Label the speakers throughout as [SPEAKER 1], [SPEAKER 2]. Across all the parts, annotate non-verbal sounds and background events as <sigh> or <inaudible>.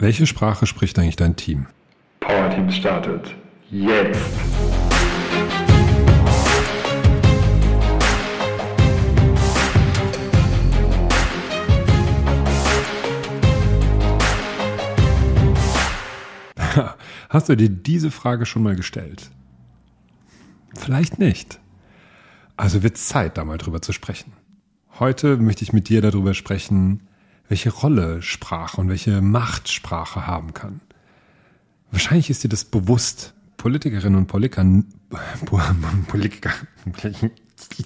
[SPEAKER 1] Welche Sprache spricht eigentlich dein Team?
[SPEAKER 2] Power Team startet jetzt. <laughs>
[SPEAKER 1] Hast du dir diese Frage schon mal gestellt? Vielleicht nicht. Also wird Zeit, da mal drüber zu sprechen. Heute möchte ich mit dir darüber sprechen, welche Rolle Sprache und welche Macht Sprache haben kann. Wahrscheinlich ist dir das bewusst. Politikerinnen und Politiker, <laughs> Politiker,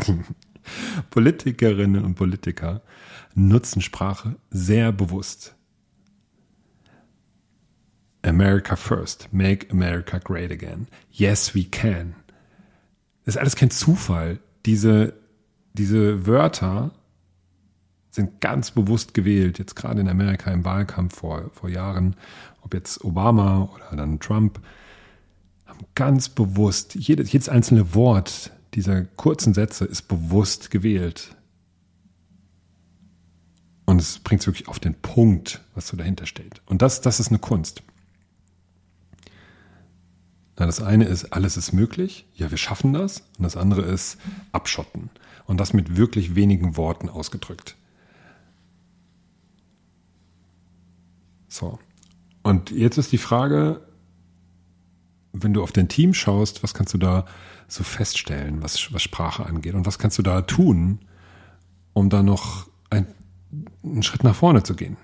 [SPEAKER 1] <laughs> Politikerinnen und Politiker nutzen Sprache sehr bewusst. America first, make America great again. Yes, we can. Das ist alles kein Zufall. Diese, diese Wörter sind ganz bewusst gewählt, jetzt gerade in Amerika im Wahlkampf vor, vor Jahren, ob jetzt Obama oder dann Trump, haben ganz bewusst, jedes, jedes einzelne Wort dieser kurzen Sätze ist bewusst gewählt. Und es bringt es wirklich auf den Punkt, was so dahinter steht. Und das, das ist eine Kunst. Na, das eine ist, alles ist möglich. Ja, wir schaffen das. Und das andere ist abschotten. Und das mit wirklich wenigen Worten ausgedrückt. So. Und jetzt ist die Frage, wenn du auf dein Team schaust, was kannst du da so feststellen, was, was Sprache angeht? Und was kannst du da tun, um da noch ein, einen Schritt nach vorne zu gehen?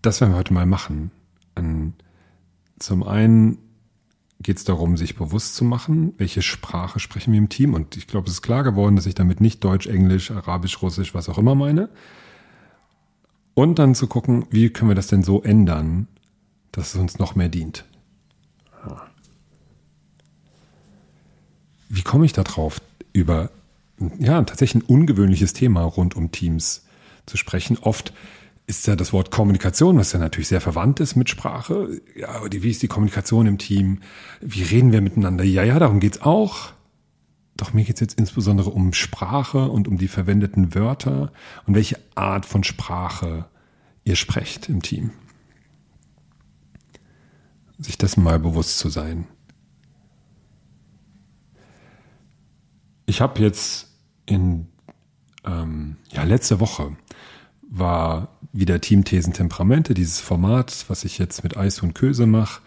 [SPEAKER 1] Das werden wir heute mal machen. Ein, zum einen geht es darum, sich bewusst zu machen, welche Sprache sprechen wir im Team. Und ich glaube, es ist klar geworden, dass ich damit nicht Deutsch, Englisch, Arabisch, Russisch, was auch immer meine, und dann zu gucken, wie können wir das denn so ändern, dass es uns noch mehr dient. Wie komme ich da drauf, über ja, tatsächlich ein ungewöhnliches Thema rund um Teams zu sprechen? Oft ist ja das Wort Kommunikation, was ja natürlich sehr verwandt ist mit Sprache. Ja, wie ist die Kommunikation im Team? Wie reden wir miteinander? Ja, ja, darum geht's auch. Doch mir geht es jetzt insbesondere um Sprache und um die verwendeten Wörter und welche Art von Sprache ihr sprecht im Team. Sich dessen mal bewusst zu sein. Ich habe jetzt in ähm, ja, letzte Woche war wieder Teamthesen Temperamente, dieses Format, was ich jetzt mit Eis und Köse mache,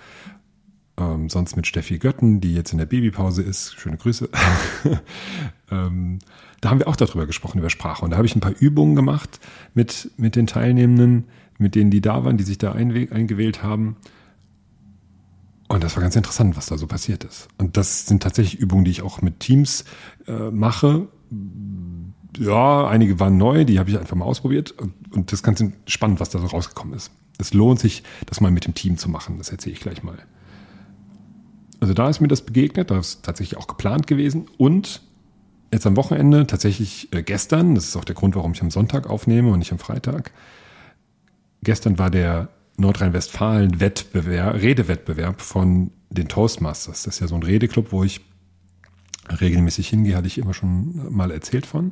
[SPEAKER 1] ähm, sonst mit Steffi Götten, die jetzt in der Babypause ist. Schöne Grüße. <laughs> ähm, da haben wir auch darüber gesprochen, über Sprache. Und da habe ich ein paar Übungen gemacht mit, mit den Teilnehmenden, mit denen, die da waren, die sich da eingewählt haben. Und das war ganz interessant, was da so passiert ist. Und das sind tatsächlich Übungen, die ich auch mit Teams äh, mache. Ja, einige waren neu, die habe ich einfach mal ausprobiert. Und, und das ist ganz spannend, was da so rausgekommen ist. Es lohnt sich, das mal mit dem Team zu machen. Das erzähle ich gleich mal. Also da ist mir das begegnet, da ist tatsächlich auch geplant gewesen. Und jetzt am Wochenende, tatsächlich äh, gestern, das ist auch der Grund, warum ich am Sonntag aufnehme und nicht am Freitag. Gestern war der Nordrhein-Westfalen-Wettbewerb, Redewettbewerb von den Toastmasters. Das ist ja so ein Redeclub, wo ich regelmäßig hingehe, hatte ich immer schon mal erzählt von.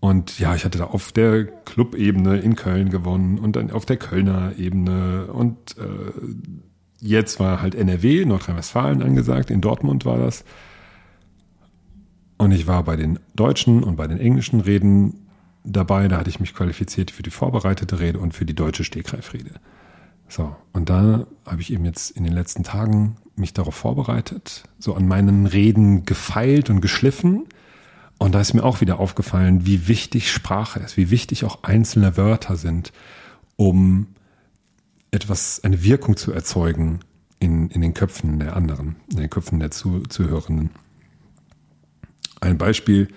[SPEAKER 1] Und ja, ich hatte da auf der Clubebene in Köln gewonnen und dann auf der Kölner Ebene und äh, Jetzt war halt NRW, Nordrhein-Westfalen angesagt, in Dortmund war das. Und ich war bei den deutschen und bei den englischen Reden dabei. Da hatte ich mich qualifiziert für die vorbereitete Rede und für die deutsche Stegreifrede. So, und da habe ich eben jetzt in den letzten Tagen mich darauf vorbereitet, so an meinen Reden gefeilt und geschliffen. Und da ist mir auch wieder aufgefallen, wie wichtig Sprache ist, wie wichtig auch einzelne Wörter sind, um etwas, eine Wirkung zu erzeugen in, in den Köpfen der anderen, in den Köpfen der Zu, Zuhörenden. Ein Beispiel,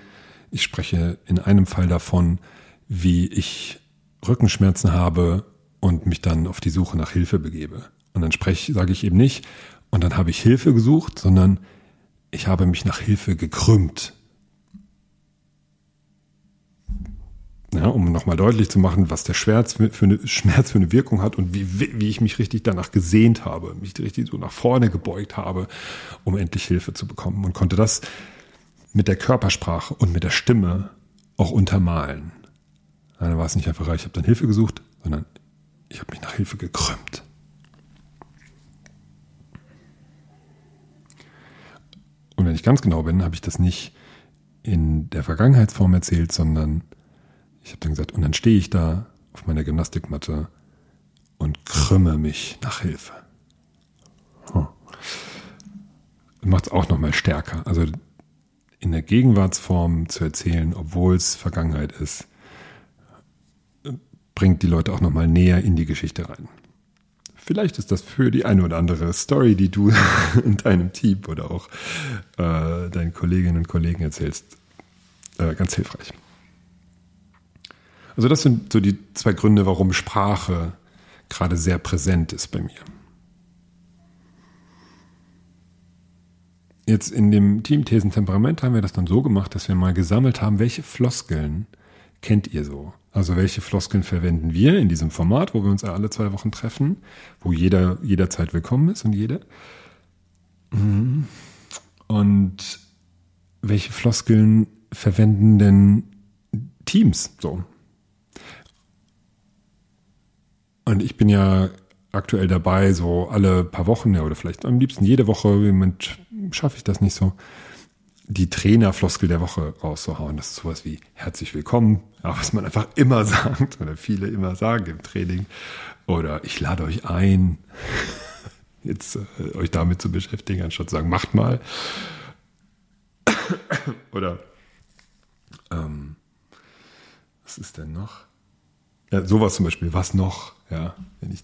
[SPEAKER 1] ich spreche in einem Fall davon, wie ich Rückenschmerzen habe und mich dann auf die Suche nach Hilfe begebe. Und dann spreche, sage ich eben nicht, und dann habe ich Hilfe gesucht, sondern ich habe mich nach Hilfe gekrümmt. Ja, um nochmal deutlich zu machen, was der Schmerz für, eine, Schmerz für eine Wirkung hat und wie, wie ich mich richtig danach gesehnt habe, mich richtig so nach vorne gebeugt habe, um endlich Hilfe zu bekommen und konnte das mit der Körpersprache und mit der Stimme auch untermalen. Dann war es nicht einfach, ich habe dann Hilfe gesucht, sondern ich habe mich nach Hilfe gekrümmt. Und wenn ich ganz genau bin, habe ich das nicht in der Vergangenheitsform erzählt, sondern ich habe dann gesagt, und dann stehe ich da auf meiner Gymnastikmatte und krümme mich nach Hilfe. Hm. Macht es auch nochmal stärker. Also in der Gegenwartsform zu erzählen, obwohl es Vergangenheit ist, bringt die Leute auch nochmal näher in die Geschichte rein. Vielleicht ist das für die eine oder andere Story, die du <laughs> in deinem Team oder auch äh, deinen Kolleginnen und Kollegen erzählst, äh, ganz hilfreich. Also das sind so die zwei Gründe, warum Sprache gerade sehr präsent ist bei mir. Jetzt in dem Team Thesen Temperament haben wir das dann so gemacht, dass wir mal gesammelt haben, welche Floskeln kennt ihr so? Also welche Floskeln verwenden wir in diesem Format, wo wir uns alle zwei Wochen treffen, wo jeder jederzeit willkommen ist und jede. Mhm. Und welche Floskeln verwenden denn Teams so? Und ich bin ja aktuell dabei, so alle paar Wochen, ja, oder vielleicht am liebsten jede Woche, im Moment schaffe ich das nicht so, die Trainerfloskel der Woche rauszuhauen. Das ist sowas wie herzlich willkommen, was man einfach immer <laughs> sagt oder viele immer sagen im Training. Oder ich lade euch ein, <laughs> jetzt äh, euch damit zu beschäftigen, anstatt zu sagen, macht mal. <coughs> oder ähm, was ist denn noch? Ja, sowas zum Beispiel, was noch? Ja, wenn ich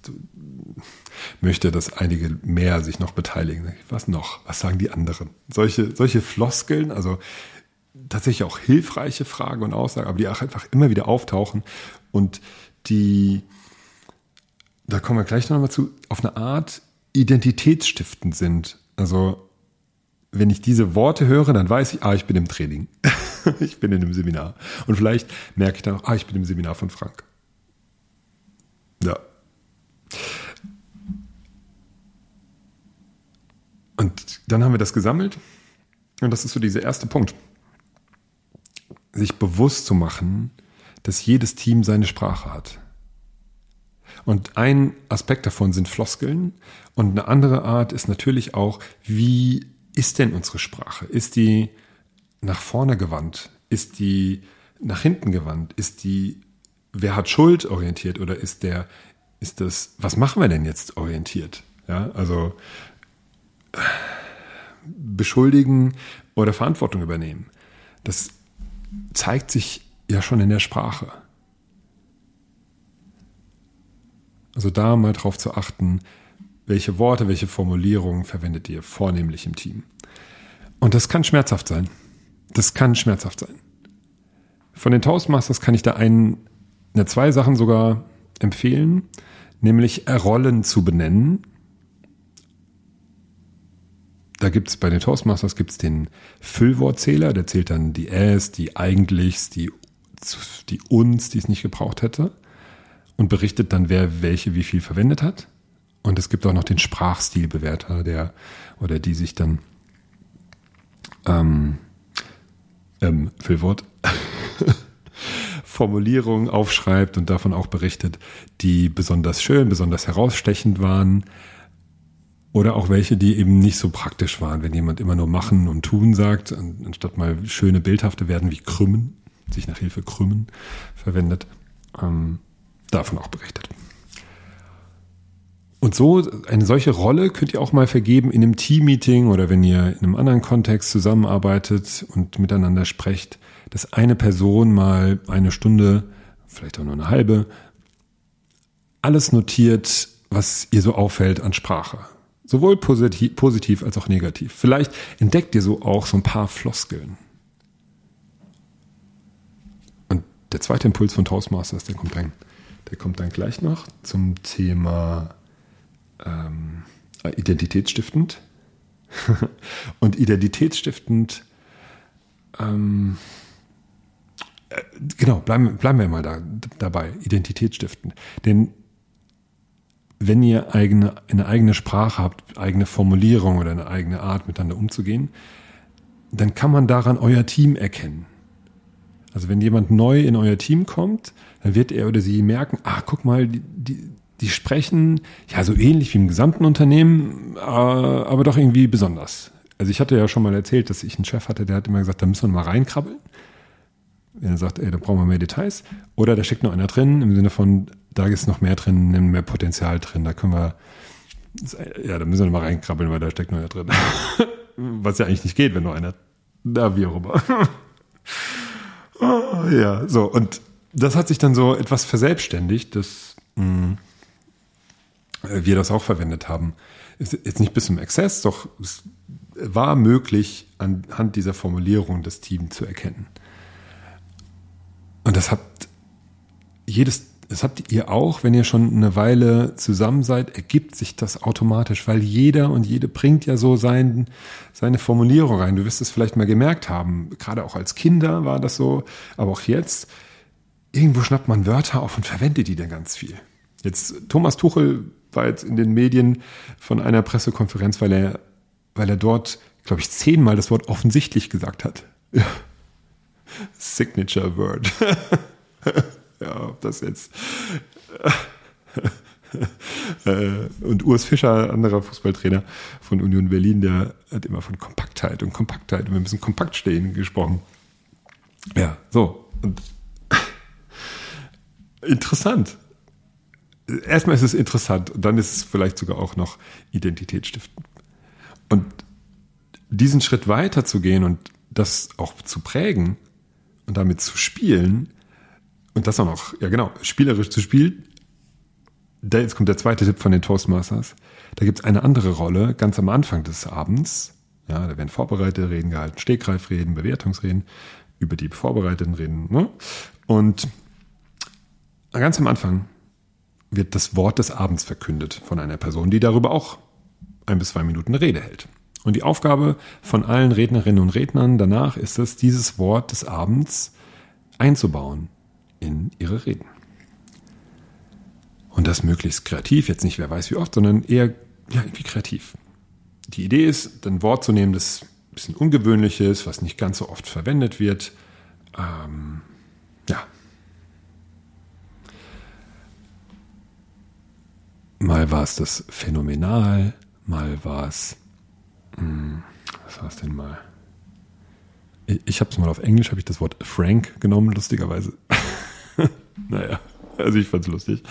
[SPEAKER 1] möchte, dass einige mehr sich noch beteiligen. Was noch? Was sagen die anderen? Solche, solche Floskeln, also tatsächlich auch hilfreiche Fragen und Aussagen, aber die auch einfach immer wieder auftauchen und die, da kommen wir gleich noch mal zu, auf eine Art identitätsstiftend sind. Also wenn ich diese Worte höre, dann weiß ich, ah, ich bin im Training. <laughs> ich bin in einem Seminar. Und vielleicht merke ich dann auch, ah, ich bin im Seminar von Frank. Ja. Und dann haben wir das gesammelt. Und das ist so dieser erste Punkt. Sich bewusst zu machen, dass jedes Team seine Sprache hat. Und ein Aspekt davon sind Floskeln. Und eine andere Art ist natürlich auch, wie ist denn unsere Sprache? Ist die nach vorne gewandt? Ist die nach hinten gewandt? Ist die wer hat Schuld orientiert oder ist der, ist das, was machen wir denn jetzt orientiert? Ja, also beschuldigen oder Verantwortung übernehmen. Das zeigt sich ja schon in der Sprache. Also da mal drauf zu achten, welche Worte, welche Formulierungen verwendet ihr vornehmlich im Team. Und das kann schmerzhaft sein. Das kann schmerzhaft sein. Von den Toastmasters kann ich da einen ja, zwei Sachen sogar empfehlen, nämlich Rollen zu benennen. Da gibt es bei den Toastmasters gibt's den Füllwortzähler, der zählt dann die es, die eigentlichs, die, die uns, die es nicht gebraucht hätte und berichtet dann, wer welche wie viel verwendet hat. Und es gibt auch noch den Sprachstilbewerter, der oder die sich dann ähm, ähm, Füllwort Formulierungen aufschreibt und davon auch berichtet, die besonders schön, besonders herausstechend waren. Oder auch welche, die eben nicht so praktisch waren, wenn jemand immer nur machen und tun sagt, anstatt mal schöne bildhafte werden wie krümmen, sich nach Hilfe krümmen verwendet, ähm, davon auch berichtet. Und so eine solche Rolle könnt ihr auch mal vergeben in einem Teammeeting oder wenn ihr in einem anderen Kontext zusammenarbeitet und miteinander sprecht, dass eine Person mal eine Stunde, vielleicht auch nur eine halbe, alles notiert, was ihr so auffällt an Sprache. Sowohl positiv, positiv als auch negativ. Vielleicht entdeckt ihr so auch so ein paar Floskeln. Und der zweite Impuls von Toastmasters, der kommt dann, der kommt dann gleich noch zum Thema ähm, identitätsstiftend. <laughs> Und identitätsstiftend ähm, äh, genau, bleiben, bleiben wir mal da, dabei, Identität stiften. Denn wenn ihr eigene, eine eigene Sprache habt, eigene Formulierung oder eine eigene Art miteinander umzugehen, dann kann man daran euer Team erkennen. Also wenn jemand neu in euer Team kommt, dann wird er oder sie merken, ah, guck mal, die, die, die sprechen ja so ähnlich wie im gesamten Unternehmen, äh, aber doch irgendwie besonders. Also ich hatte ja schon mal erzählt, dass ich einen Chef hatte, der hat immer gesagt, da müssen wir mal reinkrabbeln. Wenn er sagt, ey, da brauchen wir mehr Details. Oder da steckt noch einer drin, im Sinne von, da ist noch mehr drin, mehr Potenzial drin, da können wir, ja, da müssen wir mal reinkrabbeln, weil da steckt noch einer drin. <laughs> Was ja eigentlich nicht geht, wenn noch einer, da wie auch immer. oh, <laughs> ja, so, und das hat sich dann so etwas verselbstständigt, dass mh, wir das auch verwendet haben. Ist jetzt nicht bis zum Exzess, doch es war möglich, anhand dieser Formulierung das Team zu erkennen. Und das habt jedes, das habt ihr auch, wenn ihr schon eine Weile zusammen seid, ergibt sich das automatisch, weil jeder und jede bringt ja so sein, seine Formulierung rein. Du wirst es vielleicht mal gemerkt haben, gerade auch als Kinder war das so, aber auch jetzt, irgendwo schnappt man Wörter auf und verwendet die dann ganz viel. Jetzt, Thomas Tuchel war jetzt in den Medien von einer Pressekonferenz, weil er, weil er dort, glaube ich, zehnmal das Wort offensichtlich gesagt hat. Signature Word. <laughs> ja, ob das jetzt. <laughs> Äh, und Urs Fischer, anderer Fußballtrainer von Union Berlin, der hat immer von Kompaktheit und Kompaktheit und wir müssen kompakt stehen gesprochen. Ja, so. Und <laughs> interessant. Erstmal ist es interessant und dann ist es vielleicht sogar auch noch identitätsstiftend. Und diesen Schritt weiter zu gehen und das auch zu prägen, und damit zu spielen und das auch noch, ja genau, spielerisch zu spielen, da jetzt kommt der zweite Tipp von den Toastmasters. Da gibt es eine andere Rolle ganz am Anfang des Abends. Ja, da werden vorbereitete Reden gehalten, Stegreifreden, Bewertungsreden, über die vorbereiteten Reden. Ne? Und ganz am Anfang wird das Wort des Abends verkündet von einer Person, die darüber auch ein bis zwei Minuten Rede hält. Und die Aufgabe von allen Rednerinnen und Rednern danach ist es, dieses Wort des Abends einzubauen in ihre Reden. Und das möglichst kreativ, jetzt nicht wer weiß wie oft, sondern eher ja, irgendwie kreativ. Die Idee ist, ein Wort zu nehmen, das ein bisschen ungewöhnlich ist, was nicht ganz so oft verwendet wird. Ähm, ja. Mal war es das Phänomenal, mal war es was war es denn mal? Ich, ich habe es mal auf Englisch, habe ich das Wort Frank genommen, lustigerweise. <laughs> naja, also ich fand es lustig.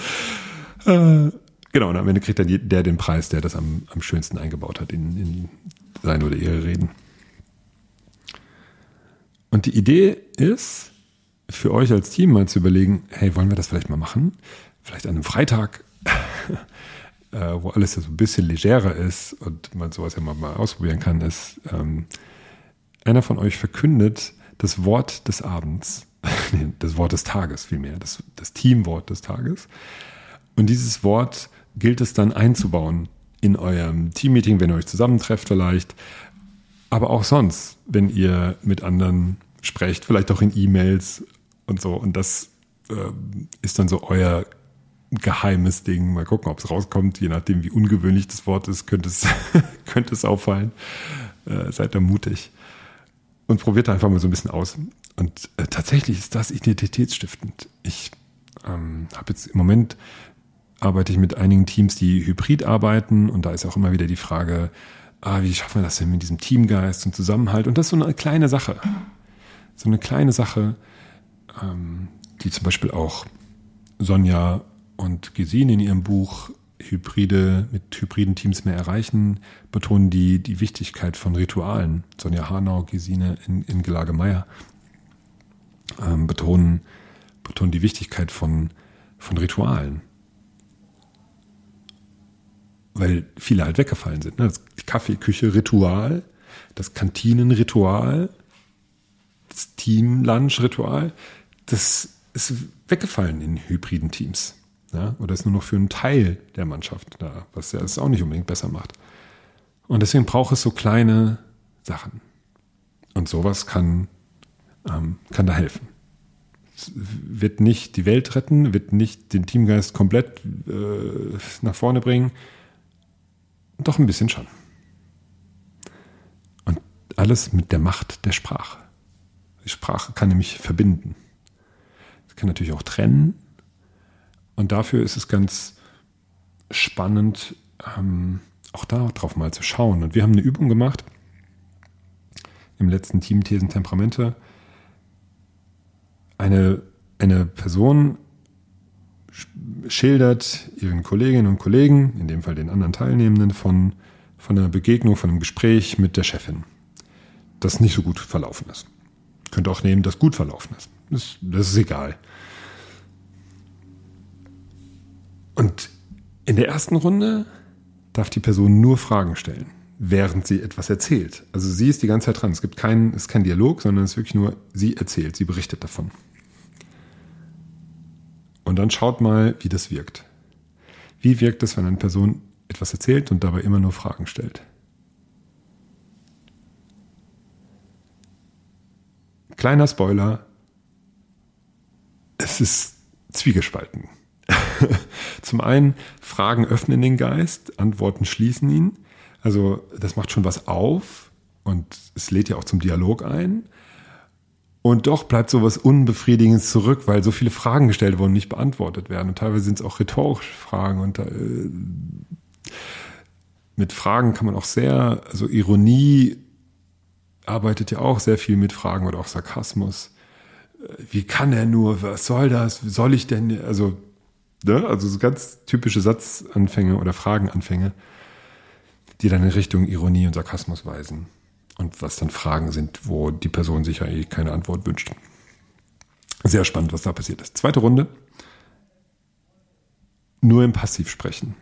[SPEAKER 1] Äh, genau, und am Ende kriegt dann der den Preis, der das am, am schönsten eingebaut hat in, in seine oder ihre Reden. Und die Idee ist, für euch als Team mal zu überlegen, hey, wollen wir das vielleicht mal machen? Vielleicht an einem Freitag <laughs> äh, wo alles ja so ein bisschen legerer ist und man sowas ja mal, mal ausprobieren kann, ist, ähm, einer von euch verkündet das Wort des Abends, <laughs> das Wort des Tages vielmehr, das, das Teamwort des Tages. Und dieses Wort gilt es dann einzubauen in eurem Teammeeting, wenn ihr euch zusammentrefft vielleicht, aber auch sonst, wenn ihr mit anderen sprecht, vielleicht auch in E-Mails und so. Und das äh, ist dann so euer geheimes Ding. Mal gucken, ob es rauskommt. Je nachdem, wie ungewöhnlich das Wort ist, könnte es, <laughs> könnte es auffallen. Äh, seid da mutig. Und probiert einfach mal so ein bisschen aus. Und äh, tatsächlich ist das identitätsstiftend. Ich ähm, habe jetzt im Moment arbeite ich mit einigen Teams, die hybrid arbeiten. Und da ist auch immer wieder die Frage, ah, wie schaffen wir das denn mit diesem Teamgeist und Zusammenhalt? Und das ist so eine kleine Sache. So eine kleine Sache, ähm, die zum Beispiel auch Sonja und Gesine in ihrem Buch Hybride mit hybriden Teams mehr erreichen, betonen die, die Wichtigkeit von Ritualen. Sonja Hanau, Gesine in, in Gelage Meier ähm, betonen, betonen die Wichtigkeit von, von Ritualen. Weil viele halt weggefallen sind. Ne? Das Kaffeeküche-Ritual, das Kantinenritual, das Team-Lunch-Ritual, das ist weggefallen in hybriden Teams. Ja? Oder ist nur noch für einen Teil der Mannschaft da, was ja es auch nicht unbedingt besser macht. Und deswegen braucht es so kleine Sachen. Und sowas kann, ähm, kann da helfen. Es wird nicht die Welt retten, wird nicht den Teamgeist komplett äh, nach vorne bringen. Doch ein bisschen schon. Und alles mit der Macht der Sprache. Die Sprache kann nämlich verbinden. Sie kann natürlich auch trennen, und dafür ist es ganz spannend, ähm, auch darauf mal zu schauen. Und wir haben eine Übung gemacht im letzten Team Thesen Temperamente. Eine, eine Person schildert ihren Kolleginnen und Kollegen, in dem Fall den anderen Teilnehmenden, von, von einer Begegnung, von einem Gespräch mit der Chefin, das nicht so gut verlaufen ist. Könnte auch nehmen, das gut verlaufen ist. Das, das ist egal. Und in der ersten Runde darf die Person nur Fragen stellen, während sie etwas erzählt. Also sie ist die ganze Zeit dran. Es gibt keinen, es ist kein Dialog, sondern es ist wirklich nur, sie erzählt, sie berichtet davon. Und dann schaut mal, wie das wirkt. Wie wirkt es, wenn eine Person etwas erzählt und dabei immer nur Fragen stellt? Kleiner Spoiler, es ist zwiegespalten. Zum einen, Fragen öffnen den Geist, Antworten schließen ihn. Also das macht schon was auf und es lädt ja auch zum Dialog ein. Und doch bleibt sowas Unbefriedigendes zurück, weil so viele Fragen gestellt wurden, nicht beantwortet werden. Und teilweise sind es auch rhetorische Fragen. Und äh, mit Fragen kann man auch sehr, also Ironie arbeitet ja auch sehr viel mit Fragen oder auch Sarkasmus. Äh, wie kann er nur? Was soll das? Soll ich denn? Also, ne? also so ganz typische Satzanfänge oder Fragenanfänge, die dann in Richtung Ironie und Sarkasmus weisen und was dann Fragen sind, wo die Person sich eh keine Antwort wünscht. Sehr spannend, was da passiert ist. Zweite Runde. Nur im Passiv sprechen.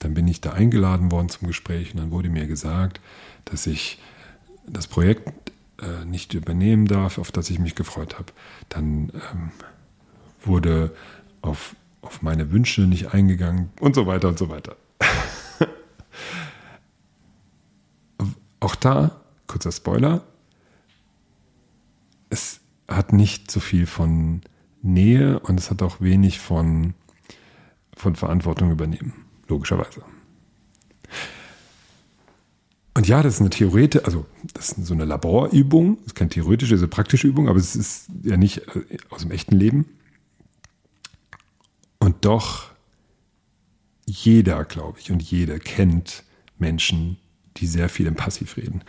[SPEAKER 1] Dann bin ich da eingeladen worden zum Gespräch und dann wurde mir gesagt, dass ich das Projekt äh, nicht übernehmen darf, auf das ich mich gefreut habe. Dann ähm, wurde auf, auf meine Wünsche nicht eingegangen und so weiter und so weiter. <laughs> Auch da, kurzer Spoiler, es hat nicht so viel von Nähe und es hat auch wenig von, von Verantwortung übernehmen, logischerweise. Und ja, das ist eine theoretische, also das ist so eine Laborübung, das ist keine theoretische, das ist eine praktische Übung, aber es ist ja nicht äh, aus dem echten Leben. Doch, jeder, glaube ich, und jeder kennt Menschen, die sehr viel im Passiv reden.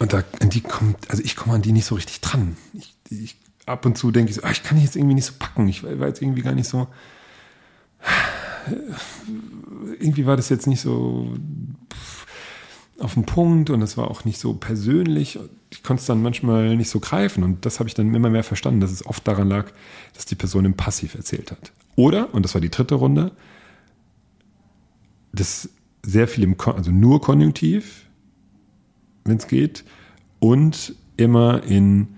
[SPEAKER 1] Und da, an die kommt, also ich komme an die nicht so richtig dran. Ich, ich ab und zu denke ich so, ah, ich kann die jetzt irgendwie nicht so packen. Ich war jetzt irgendwie gar nicht so. Irgendwie war das jetzt nicht so auf den Punkt und es war auch nicht so persönlich. Ich konnte es dann manchmal nicht so greifen und das habe ich dann immer mehr verstanden, dass es oft daran lag, dass die Person im Passiv erzählt hat. Oder, und das war die dritte Runde, das sehr viel im, Kon also nur Konjunktiv, wenn es geht, und immer in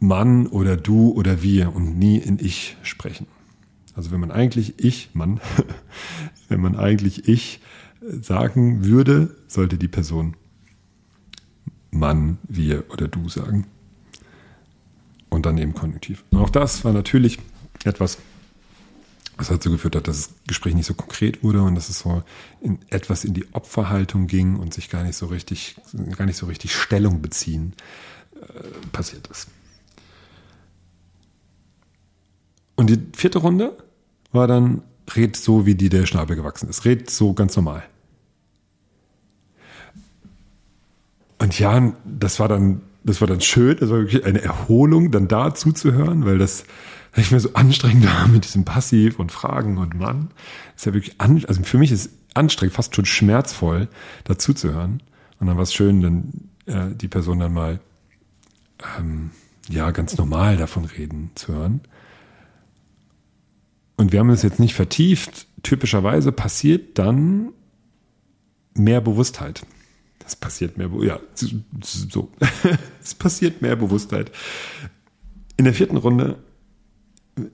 [SPEAKER 1] Mann oder du oder wir und nie in ich sprechen. Also wenn man eigentlich ich, Mann, <laughs> wenn man eigentlich ich sagen würde, sollte die Person Mann, wir oder du sagen. Und dann eben Konjunktiv. Und auch das war natürlich etwas, was dazu geführt hat, dass das Gespräch nicht so konkret wurde und dass es so in, etwas in die Opferhaltung ging und sich gar nicht so richtig, gar nicht so richtig Stellung beziehen äh, passiert ist. Und die vierte Runde war dann, red so, wie die der Schnabel gewachsen ist. Red so ganz normal. Und ja, das war dann, das war dann schön, das war wirklich eine Erholung, dann da zuzuhören, weil das ich mir so anstrengend war mit diesem Passiv und Fragen und Mann. Ist ja wirklich, an, also für mich ist anstrengend, fast schon schmerzvoll, dazu zu hören. Und dann war es schön, dann äh, die Person dann mal ähm, ja ganz normal davon reden zu hören. Und wir haben es jetzt nicht vertieft. Typischerweise passiert dann mehr Bewusstheit. Das passiert mehr, ja, so. <laughs> es passiert mehr Bewusstheit. In der vierten Runde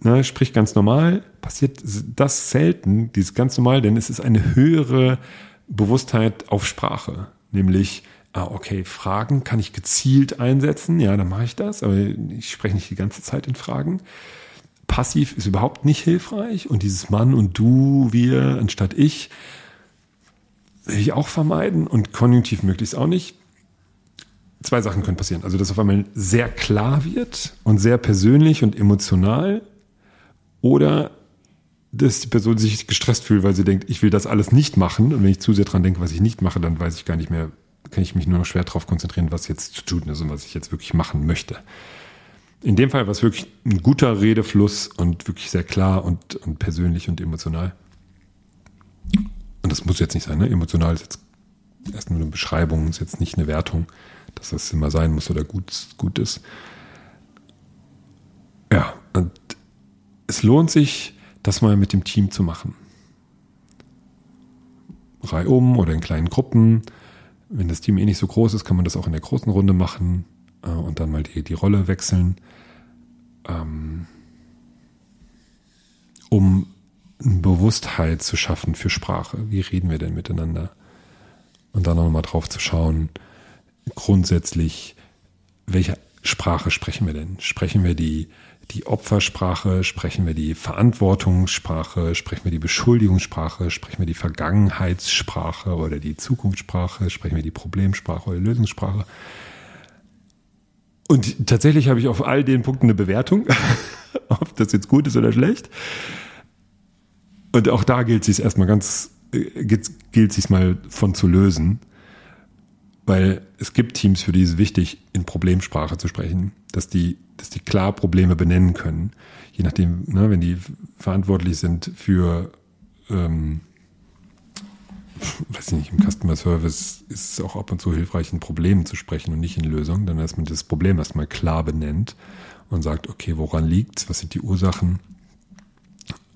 [SPEAKER 1] ne, spricht ganz normal, passiert das selten, dieses ganz normal, denn es ist eine höhere Bewusstheit auf Sprache. Nämlich, ah, okay, Fragen kann ich gezielt einsetzen, ja, dann mache ich das, aber ich spreche nicht die ganze Zeit in Fragen. Passiv ist überhaupt nicht hilfreich und dieses Mann und du, wir, anstatt ich, will ich auch vermeiden und konjunktiv möglichst auch nicht zwei Sachen können passieren. Also, dass auf einmal sehr klar wird und sehr persönlich und emotional Oder dass die Person sich gestresst fühlt, weil sie denkt, ich will das alles nicht machen. Und wenn ich zu sehr dran denke, was ich nicht mache, dann weiß ich gar nicht mehr, kann ich mich nur noch schwer darauf konzentrieren, was jetzt zu tun ist und was ich jetzt wirklich machen möchte. In dem Fall war es wirklich ein guter Redefluss und wirklich sehr klar und, und persönlich und emotional. Und das muss jetzt nicht sein, ne? Emotional ist jetzt erst nur eine Beschreibung, ist jetzt nicht eine Wertung, dass das immer sein muss oder gut, gut ist. Ja, und es lohnt sich, das mal mit dem Team zu machen. Reihum oder in kleinen Gruppen. Wenn das Team eh nicht so groß ist, kann man das auch in der großen Runde machen äh, und dann mal die, die Rolle wechseln. Ähm, um Bewusstheit zu schaffen für Sprache. Wie reden wir denn miteinander? Und dann nochmal drauf zu schauen, grundsätzlich, welche Sprache sprechen wir denn? Sprechen wir die die Opfersprache, sprechen wir die Verantwortungssprache, sprechen wir die Beschuldigungssprache, sprechen wir die Vergangenheitssprache oder die Zukunftssprache, sprechen wir die Problemsprache oder Lösungssprache. Und tatsächlich habe ich auf all den Punkten eine Bewertung, <laughs> ob das jetzt gut ist oder schlecht. Und auch da gilt es sich erstmal ganz, äh, gilt, sich mal von zu lösen. Weil es gibt Teams, für die es wichtig, in Problemsprache zu sprechen, dass die, dass die klar Probleme benennen können. Je nachdem, ne, wenn die verantwortlich sind für, ähm, <laughs> weiß ich nicht, im Customer Service ist es auch ab und zu hilfreich, in Problemen zu sprechen und nicht in Lösungen, dann dass man das Problem erstmal klar benennt und sagt, okay, woran liegt's, was sind die Ursachen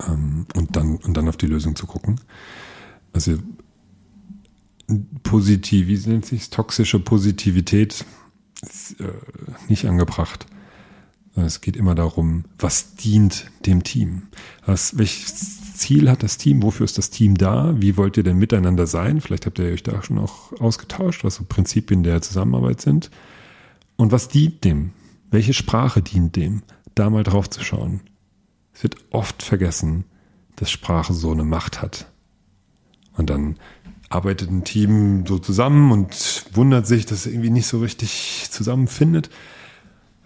[SPEAKER 1] ähm, und dann und dann auf die Lösung zu gucken. Also positiv, wie nennt sich toxische Positivität ist äh, nicht angebracht. Es geht immer darum, was dient dem Team? Was, welches Ziel hat das Team? Wofür ist das Team da? Wie wollt ihr denn miteinander sein? Vielleicht habt ihr euch da schon auch ausgetauscht, was so Prinzipien der Zusammenarbeit sind. Und was dient dem? Welche Sprache dient dem? Da mal drauf zu schauen. Es wird oft vergessen, dass Sprache so eine Macht hat. Und dann arbeitet ein Team so zusammen und wundert sich, dass es irgendwie nicht so richtig zusammenfindet,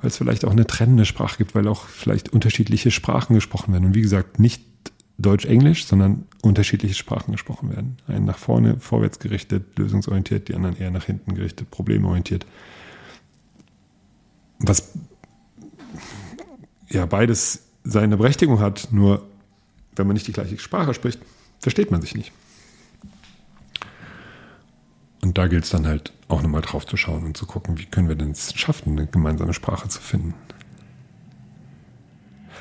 [SPEAKER 1] weil es vielleicht auch eine trennende Sprache gibt, weil auch vielleicht unterschiedliche Sprachen gesprochen werden. Und wie gesagt, nicht Deutsch-Englisch, sondern unterschiedliche Sprachen gesprochen werden. Einen nach vorne, vorwärts gerichtet, lösungsorientiert, die anderen eher nach hinten gerichtet, problemorientiert. Was ja beides seine Berechtigung hat, nur wenn man nicht die gleiche Sprache spricht, versteht man sich nicht. Und da gilt es dann halt auch nochmal drauf zu schauen und zu gucken, wie können wir denn es schaffen, eine gemeinsame Sprache zu finden.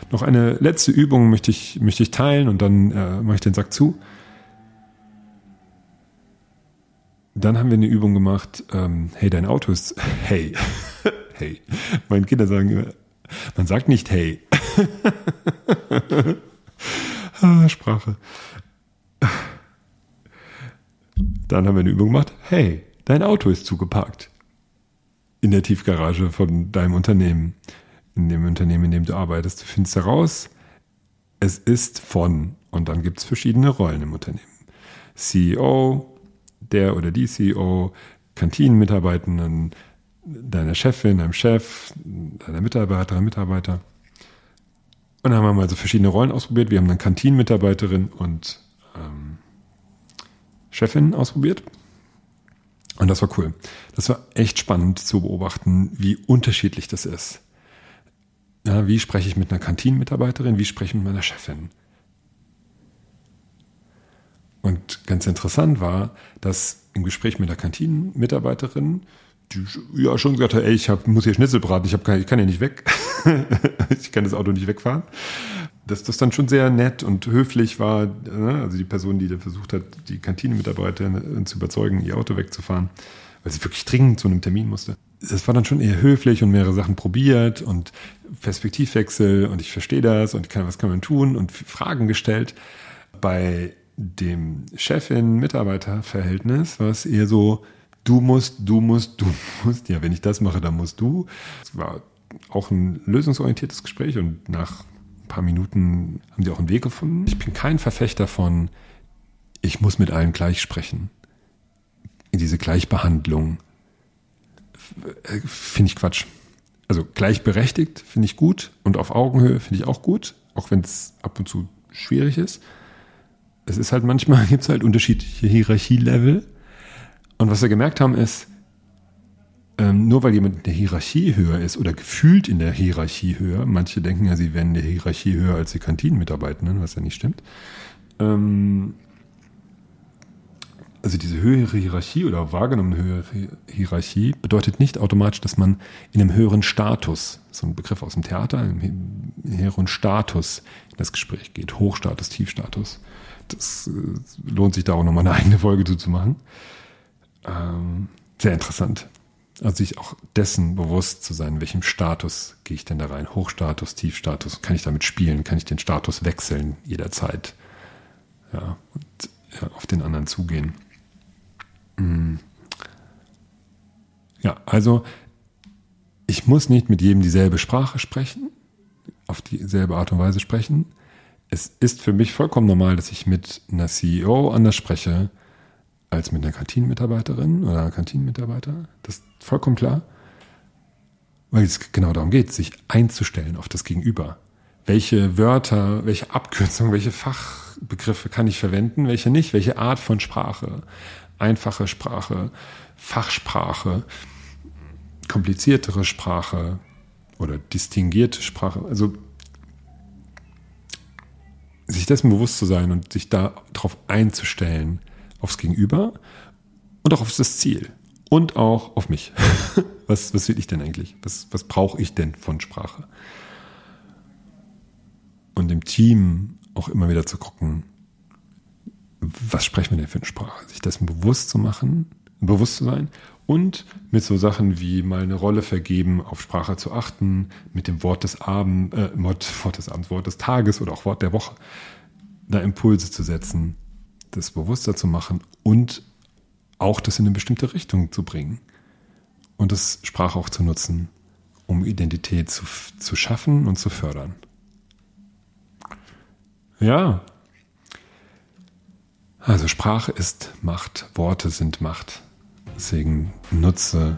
[SPEAKER 1] Noch eine letzte Übung möchte ich, möchte ich teilen und dann äh, mache ich den Sack zu. Dann haben wir eine Übung gemacht, ähm, hey, dein Auto ist, <laughs> hey, <laughs> hey. Meine Kinder sagen immer, man sagt nicht hey. <laughs> ah, Sprache. Dann haben wir eine Übung gemacht. Hey, dein Auto ist zugeparkt. In der Tiefgarage von deinem Unternehmen. In dem Unternehmen, in dem du arbeitest. Du findest heraus, es ist von. Und dann gibt es verschiedene Rollen im Unternehmen. CEO, der oder die CEO, Kantinenmitarbeitenden, deiner Chefin, deinem Chef, deiner Mitarbeiterin, Mitarbeiter. Und dann haben wir mal so verschiedene Rollen ausprobiert. Wir haben dann Kantinenmitarbeiterin und Chefin ausprobiert. Und das war cool. Das war echt spannend zu beobachten, wie unterschiedlich das ist. Ja, wie spreche ich mit einer Kantinenmitarbeiterin? Wie spreche ich mit meiner Chefin? Und ganz interessant war, dass im Gespräch mit der Kantinenmitarbeiterin, die ja schon gesagt hat, ey, ich hab, muss hier Schnitzel braten, ich, hab, ich kann hier nicht weg. <laughs> ich kann das Auto nicht wegfahren dass das dann schon sehr nett und höflich war. Ne? Also die Person, die da versucht hat, die Kantine-Mitarbeiter zu überzeugen, ihr Auto wegzufahren, weil sie wirklich dringend zu einem Termin musste. Das war dann schon eher höflich und mehrere Sachen probiert und Perspektivwechsel und ich verstehe das und kann, was kann man tun und Fragen gestellt. Bei dem Chefin-Mitarbeiter-Verhältnis war es eher so, du musst, du musst, du <laughs> musst. Ja, wenn ich das mache, dann musst du. Es war auch ein lösungsorientiertes Gespräch und nach ein paar Minuten haben sie auch einen Weg gefunden. Ich bin kein Verfechter von, ich muss mit allen gleich sprechen. Diese Gleichbehandlung finde ich Quatsch. Also gleichberechtigt finde ich gut und auf Augenhöhe finde ich auch gut, auch wenn es ab und zu schwierig ist. Es ist halt manchmal, <laughs> gibt es halt unterschiedliche Hierarchielevel. Und was wir gemerkt haben, ist, ähm, nur weil jemand in der Hierarchie höher ist oder gefühlt in der Hierarchie höher, manche denken ja, sie wären in der Hierarchie höher als die Kantinenmitarbeitenden, was ja nicht stimmt. Ähm, also diese höhere Hierarchie oder wahrgenommene höhere Hierarchie bedeutet nicht automatisch, dass man in einem höheren Status, so ein Begriff aus dem Theater, im höheren Status in das Gespräch geht. Hochstatus, Tiefstatus. Das äh, lohnt sich da auch nochmal eine eigene Folge zu machen. Ähm, sehr interessant. Also sich auch dessen bewusst zu sein, in welchem Status gehe ich denn da rein? Hochstatus, Tiefstatus, kann ich damit spielen? Kann ich den Status wechseln jederzeit? Ja, und ja, auf den anderen zugehen. Mm. Ja, also ich muss nicht mit jedem dieselbe Sprache sprechen, auf dieselbe Art und Weise sprechen. Es ist für mich vollkommen normal, dass ich mit einer CEO anders spreche, als mit einer Kantinenmitarbeiterin oder einer Kantinenmitarbeiter. Das ist vollkommen klar. Weil es genau darum geht, sich einzustellen auf das Gegenüber. Welche Wörter, welche Abkürzungen, welche Fachbegriffe kann ich verwenden, welche nicht, welche Art von Sprache. Einfache Sprache, Fachsprache, kompliziertere Sprache oder distinguierte Sprache. Also sich dessen bewusst zu sein und sich darauf einzustellen, aufs Gegenüber und auch auf das Ziel und auch auf mich. <laughs> was, was will ich denn eigentlich? Was, was brauche ich denn von Sprache? Und im Team auch immer wieder zu gucken, was sprechen wir denn für eine Sprache? Sich dessen bewusst zu machen, bewusst zu sein und mit so Sachen wie mal eine Rolle vergeben, auf Sprache zu achten, mit dem Wort des Abends, äh, Wort des Abends, Wort des Tages oder auch Wort der Woche, da Impulse zu setzen, das bewusster zu machen und auch das in eine bestimmte Richtung zu bringen und das Sprache auch zu nutzen, um Identität zu, zu schaffen und zu fördern. Ja. Also Sprache ist Macht, Worte sind Macht. Deswegen nutze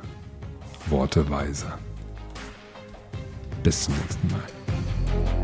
[SPEAKER 1] Worte weise. Bis zum nächsten Mal.